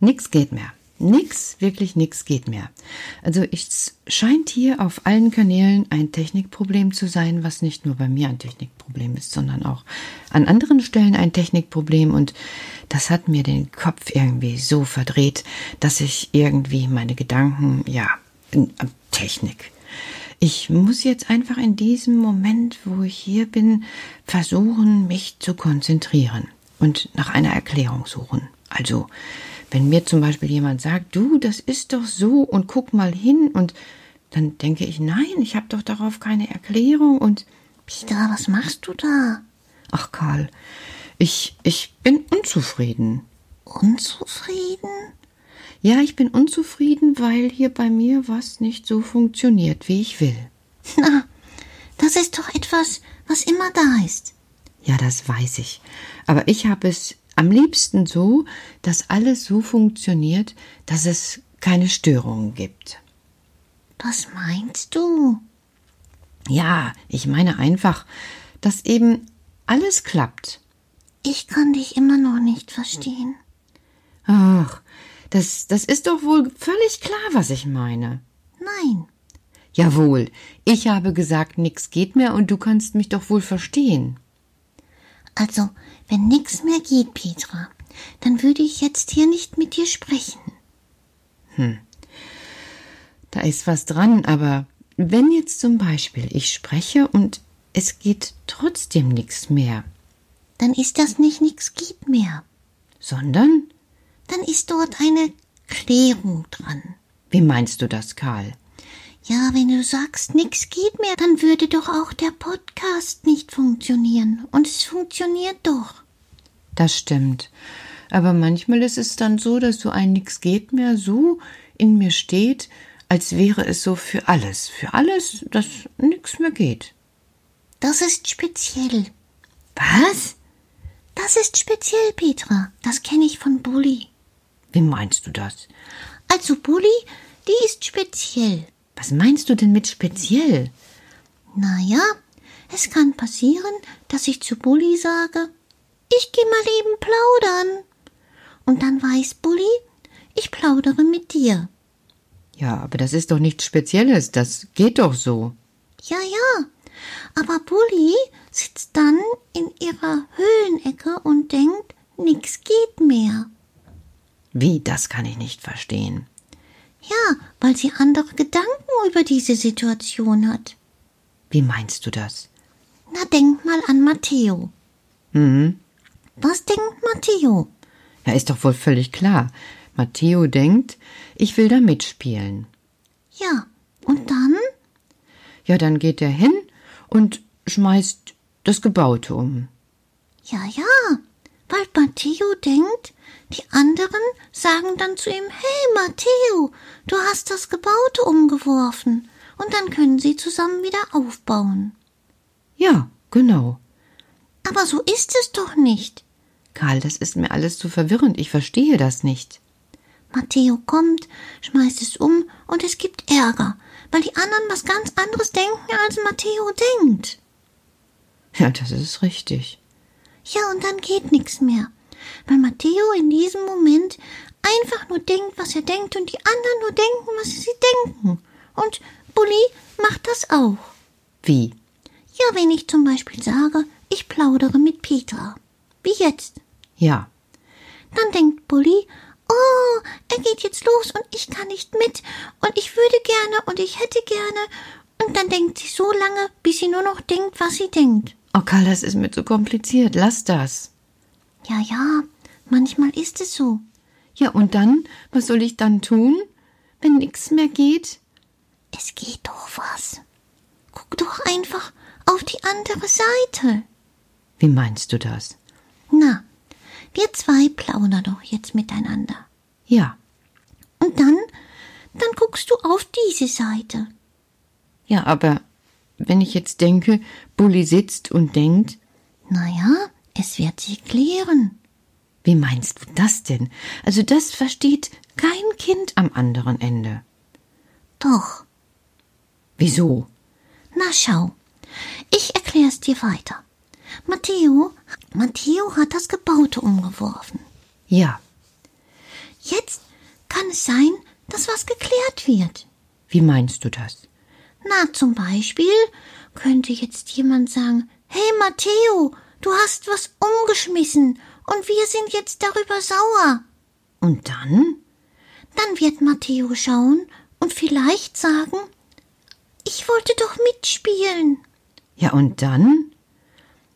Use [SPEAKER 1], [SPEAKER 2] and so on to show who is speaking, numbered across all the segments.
[SPEAKER 1] Nix geht mehr. Nix, wirklich nix geht mehr. Also es scheint hier auf allen Kanälen ein Technikproblem zu sein, was nicht nur bei mir ein Technikproblem ist, sondern auch an anderen Stellen ein Technikproblem und das hat mir den Kopf irgendwie so verdreht, dass ich irgendwie meine Gedanken, ja, Technik. Ich muss jetzt einfach in diesem Moment, wo ich hier bin, versuchen, mich zu konzentrieren und nach einer Erklärung suchen. Also, wenn mir zum Beispiel jemand sagt, du, das ist doch so und guck mal hin und dann denke ich, nein, ich habe doch darauf keine Erklärung und
[SPEAKER 2] Peter, was machst du da?
[SPEAKER 1] Ach Karl, ich ich bin unzufrieden.
[SPEAKER 2] Unzufrieden?
[SPEAKER 1] Ja, ich bin unzufrieden, weil hier bei mir was nicht so funktioniert, wie ich will.
[SPEAKER 2] Na, das ist doch etwas, was immer da ist.
[SPEAKER 1] Ja, das weiß ich. Aber ich habe es am liebsten so, dass alles so funktioniert, dass es keine Störungen gibt.
[SPEAKER 2] Was meinst du?
[SPEAKER 1] Ja, ich meine einfach, dass eben alles klappt.
[SPEAKER 2] Ich kann dich immer noch nicht verstehen.
[SPEAKER 1] Ach, das, das ist doch wohl völlig klar, was ich meine.
[SPEAKER 2] Nein.
[SPEAKER 1] Jawohl, ich habe gesagt, nix geht mehr und du kannst mich doch wohl verstehen.
[SPEAKER 2] Also, wenn nix mehr geht, Petra, dann würde ich jetzt hier nicht mit dir sprechen.
[SPEAKER 1] Hm. Da ist was dran, aber wenn jetzt zum Beispiel ich spreche und es geht trotzdem nix mehr.
[SPEAKER 2] Dann ist das nicht nix geht mehr.
[SPEAKER 1] Sondern?
[SPEAKER 2] Dann ist dort eine Klärung dran.
[SPEAKER 1] Wie meinst du das, Karl?
[SPEAKER 2] Ja, wenn du sagst, nix geht mehr, dann würde doch auch der Podcast nicht funktionieren. Und es funktioniert doch.
[SPEAKER 1] Das stimmt. Aber manchmal ist es dann so, dass so ein nix geht mehr so in mir steht, als wäre es so für alles, für alles, dass nix mehr geht.
[SPEAKER 2] Das ist speziell.
[SPEAKER 1] Was?
[SPEAKER 2] Das ist speziell, Petra. Das kenne ich von Bulli.
[SPEAKER 1] Wie meinst du das?
[SPEAKER 2] Also Bulli, die ist speziell.
[SPEAKER 1] Was meinst du denn mit speziell?
[SPEAKER 2] Na ja, es kann passieren, dass ich zu Bulli sage, ich geh mal eben plaudern. Und dann weiß Bulli, ich plaudere mit dir.
[SPEAKER 1] Ja, aber das ist doch nichts Spezielles, das geht doch so.
[SPEAKER 2] Ja, ja, aber Bulli sitzt dann in ihrer Höhlenecke und denkt, nix geht mehr.
[SPEAKER 1] Wie, das kann ich nicht verstehen.
[SPEAKER 2] Ja, weil sie andere Gedanken über diese Situation hat.
[SPEAKER 1] Wie meinst du das?
[SPEAKER 2] Na, denk mal an Matteo.
[SPEAKER 1] Mhm.
[SPEAKER 2] Was denkt Matteo?
[SPEAKER 1] Ja, ist doch wohl völlig klar. Matteo denkt, ich will da mitspielen.
[SPEAKER 2] Ja, und dann?
[SPEAKER 1] Ja, dann geht er hin und schmeißt das Gebaute um.
[SPEAKER 2] Ja, ja, weil Matteo denkt, die anderen sagen dann zu ihm, hey Matteo, du hast das Gebaute umgeworfen. Und dann können sie zusammen wieder aufbauen.
[SPEAKER 1] Ja, genau.
[SPEAKER 2] Aber so ist es doch nicht.
[SPEAKER 1] Karl, das ist mir alles zu verwirrend. Ich verstehe das nicht.
[SPEAKER 2] Matteo kommt, schmeißt es um und es gibt Ärger, weil die anderen was ganz anderes denken, als Matteo denkt.
[SPEAKER 1] Ja, das ist richtig.
[SPEAKER 2] Ja, und dann geht nichts mehr, weil Matteo in diesem Moment einfach nur denkt, was er denkt und die anderen nur denken, was sie denken. Und Bulli macht das auch.
[SPEAKER 1] Wie?
[SPEAKER 2] Ja, wenn ich zum Beispiel sage, ich plaudere mit Petra. Wie jetzt.
[SPEAKER 1] Ja.
[SPEAKER 2] Dann denkt Bulli, oh, er geht jetzt los und ich kann nicht mit und ich würde gerne und ich hätte gerne. Und dann denkt sie so lange, bis sie nur noch denkt, was sie denkt.
[SPEAKER 1] Oh, Karl, das ist mir zu kompliziert. Lass das.
[SPEAKER 2] Ja, ja, manchmal ist es so.
[SPEAKER 1] Ja, und dann? Was soll ich dann tun, wenn nichts mehr geht?
[SPEAKER 2] Es geht doch was. Guck doch einfach auf die andere Seite.
[SPEAKER 1] Wie meinst du das?
[SPEAKER 2] Na, wir zwei plaudern doch jetzt miteinander.
[SPEAKER 1] Ja.
[SPEAKER 2] Und dann, dann guckst du auf diese Seite.
[SPEAKER 1] Ja, aber wenn ich jetzt denke, Bulli sitzt und denkt,
[SPEAKER 2] Na ja, es wird sich klären.
[SPEAKER 1] Wie meinst du das denn? Also das versteht kein Kind am anderen Ende.
[SPEAKER 2] Doch.
[SPEAKER 1] Wieso?
[SPEAKER 2] Na schau, ich erklär's dir weiter. Matteo, Matteo hat das Gebaute umgeworfen.
[SPEAKER 1] Ja,
[SPEAKER 2] Jetzt kann es sein, dass was geklärt wird.
[SPEAKER 1] Wie meinst du das?
[SPEAKER 2] Na, zum Beispiel könnte jetzt jemand sagen, hey Matteo, du hast was umgeschmissen und wir sind jetzt darüber sauer.
[SPEAKER 1] Und dann?
[SPEAKER 2] Dann wird Matteo schauen und vielleicht sagen, ich wollte doch mitspielen.
[SPEAKER 1] Ja, und dann?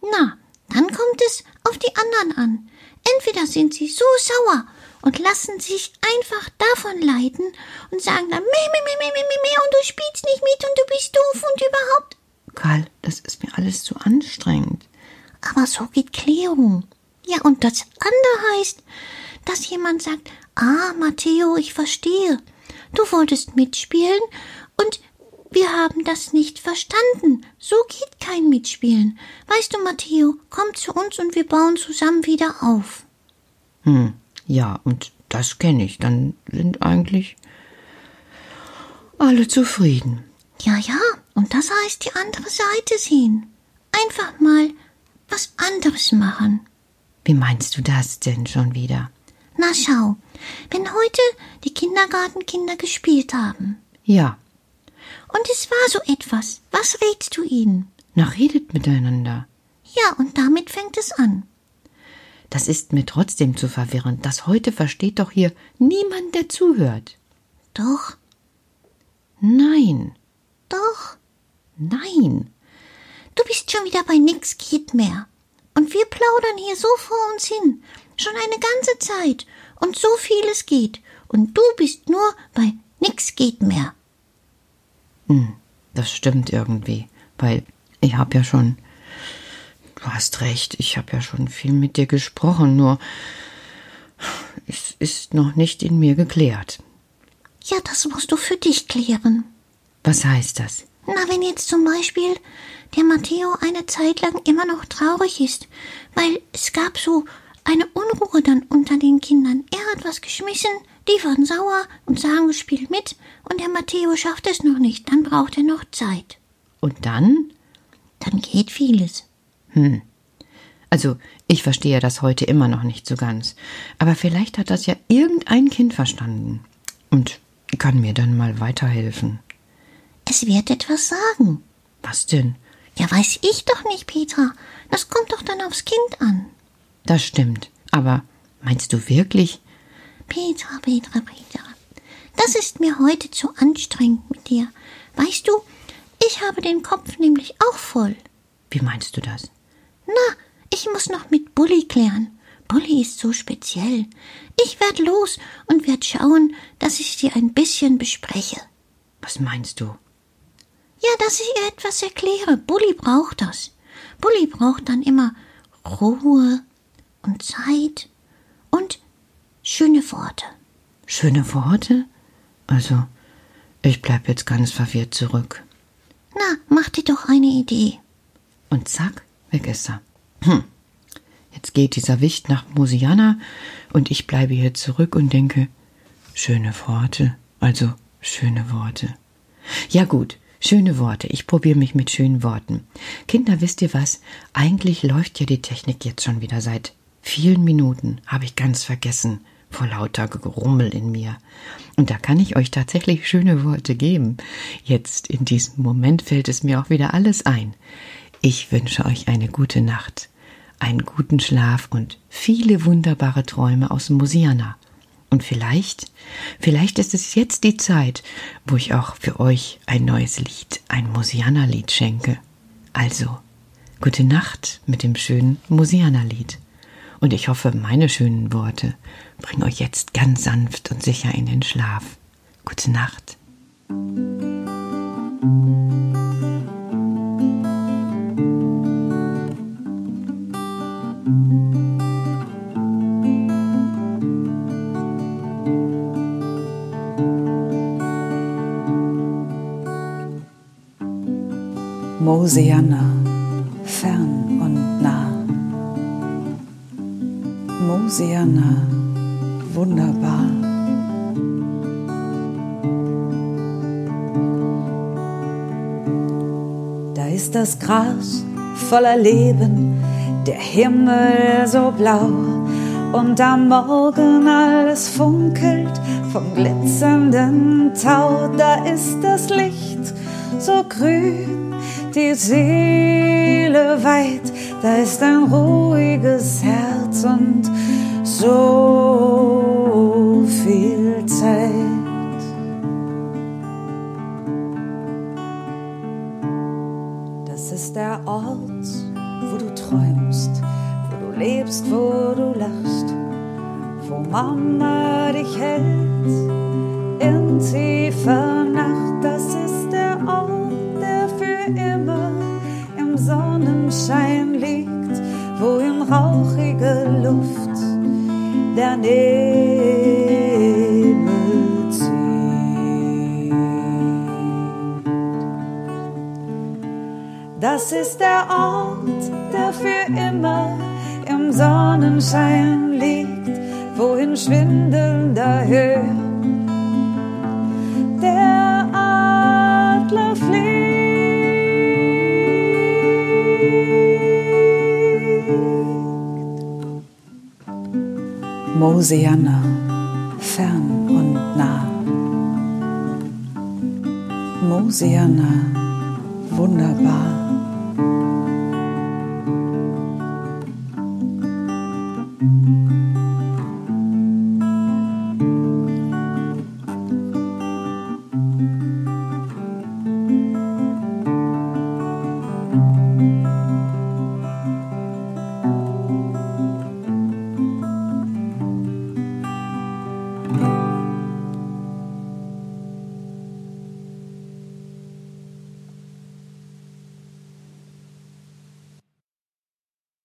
[SPEAKER 2] Na, dann kommt es auf die anderen an. Entweder sind sie so sauer und lassen sich einfach davon leiten und sagen dann, meh, meh, meh, meh, meh, meh, und du spielst nicht mit und du bist doof und überhaupt.
[SPEAKER 1] Karl, das ist mir alles zu anstrengend.
[SPEAKER 2] Aber so geht Klärung. Ja, und das andere heißt, dass jemand sagt, ah, Matteo, ich verstehe. Du wolltest mitspielen und wir haben das nicht verstanden. So geht kein Mitspielen. Weißt du, Matteo, komm zu uns und wir bauen zusammen wieder auf.
[SPEAKER 1] Hm, ja, und das kenne ich. Dann sind eigentlich alle zufrieden.
[SPEAKER 2] Ja, ja, und das heißt die andere Seite sehen. Einfach mal was anderes machen.
[SPEAKER 1] Wie meinst du das denn schon wieder?
[SPEAKER 2] Na schau, wenn heute die Kindergartenkinder gespielt haben.
[SPEAKER 1] Ja.
[SPEAKER 2] Und es war so etwas. Was rätst du ihnen?
[SPEAKER 1] Na, redet miteinander.
[SPEAKER 2] Ja, und damit fängt es an.
[SPEAKER 1] Das ist mir trotzdem zu verwirrend. Das heute versteht doch hier niemand, der zuhört.
[SPEAKER 2] Doch.
[SPEAKER 1] Nein.
[SPEAKER 2] Doch.
[SPEAKER 1] Nein.
[SPEAKER 2] Du bist schon wieder bei nix geht mehr. Und wir plaudern hier so vor uns hin. Schon eine ganze Zeit. Und so vieles geht. Und du bist nur bei nix geht mehr.
[SPEAKER 1] Hm, das stimmt irgendwie. Weil ich hab ja schon Du hast recht, ich habe ja schon viel mit dir gesprochen, nur es ist noch nicht in mir geklärt.
[SPEAKER 2] Ja, das musst du für dich klären.
[SPEAKER 1] Was heißt das?
[SPEAKER 2] Na, wenn jetzt zum Beispiel der Matteo eine Zeit lang immer noch traurig ist, weil es gab so eine Unruhe dann unter den Kindern. Er hat was geschmissen, die waren sauer und sagen, spiel mit, und der Matteo schafft es noch nicht, dann braucht er noch Zeit.
[SPEAKER 1] Und dann?
[SPEAKER 2] Dann geht vieles.
[SPEAKER 1] Hm. Also, ich verstehe das heute immer noch nicht so ganz. Aber vielleicht hat das ja irgendein Kind verstanden. Und kann mir dann mal weiterhelfen.
[SPEAKER 2] Es wird etwas sagen.
[SPEAKER 1] Was denn?
[SPEAKER 2] Ja, weiß ich doch nicht, Petra. Das kommt doch dann aufs Kind an.
[SPEAKER 1] Das stimmt. Aber meinst du wirklich?
[SPEAKER 2] Petra, Petra, Petra. Das ist mir heute zu anstrengend mit dir. Weißt du, ich habe den Kopf nämlich auch voll.
[SPEAKER 1] Wie meinst du das?
[SPEAKER 2] Na, ich muss noch mit Bulli klären. Bulli ist so speziell. Ich werd los und werd schauen, dass ich sie ein bisschen bespreche.
[SPEAKER 1] Was meinst du?
[SPEAKER 2] Ja, dass ich ihr etwas erkläre. Bulli braucht das. Bulli braucht dann immer Ruhe und Zeit und schöne Worte.
[SPEAKER 1] Schöne Worte? Also, ich bleib jetzt ganz verwirrt zurück.
[SPEAKER 2] Na, mach dir doch eine Idee.
[SPEAKER 1] Und zack, weg ist er. Hm. Jetzt geht dieser Wicht nach Mosiana und ich bleibe hier zurück und denke, schöne Worte, also schöne Worte. Ja gut, schöne Worte. Ich probiere mich mit schönen Worten. Kinder, wisst ihr was? Eigentlich läuft ja die Technik jetzt schon wieder seit vielen Minuten. Habe ich ganz vergessen vor lauter Gerummel in mir. Und da kann ich euch tatsächlich schöne Worte geben. Jetzt in diesem Moment fällt es mir auch wieder alles ein. Ich wünsche euch eine gute Nacht, einen guten Schlaf und viele wunderbare Träume aus Mosiana. Und vielleicht, vielleicht ist es jetzt die Zeit, wo ich auch für euch ein neues Lied, ein Mosiana-Lied schenke. Also, gute Nacht mit dem schönen Mosiana-Lied. Und ich hoffe, meine schönen Worte bringen euch jetzt ganz sanft und sicher in den Schlaf. Gute Nacht.
[SPEAKER 3] Mosiana, fern und nah. Mosiana, wunderbar. Da ist das Gras voller Leben, der Himmel so blau und am Morgen alles funkelt vom glitzernden Tau. Da ist das Licht so grün, die Seele weit, da ist ein ruhiges Herz und so viel Zeit. Das ist der Ort, wo du träumst, wo du lebst, wo du lachst, wo Mama dich hält in tiefer Nacht. Das ist der Ort, Sonnenschein liegt, wo in rauchige Luft der Nebel zieht. Das ist der Ort, der für immer im Sonnenschein liegt, wo in schwindelnder Höhe
[SPEAKER 4] Mosianna, fern und nah. Mosianna, wunderbar.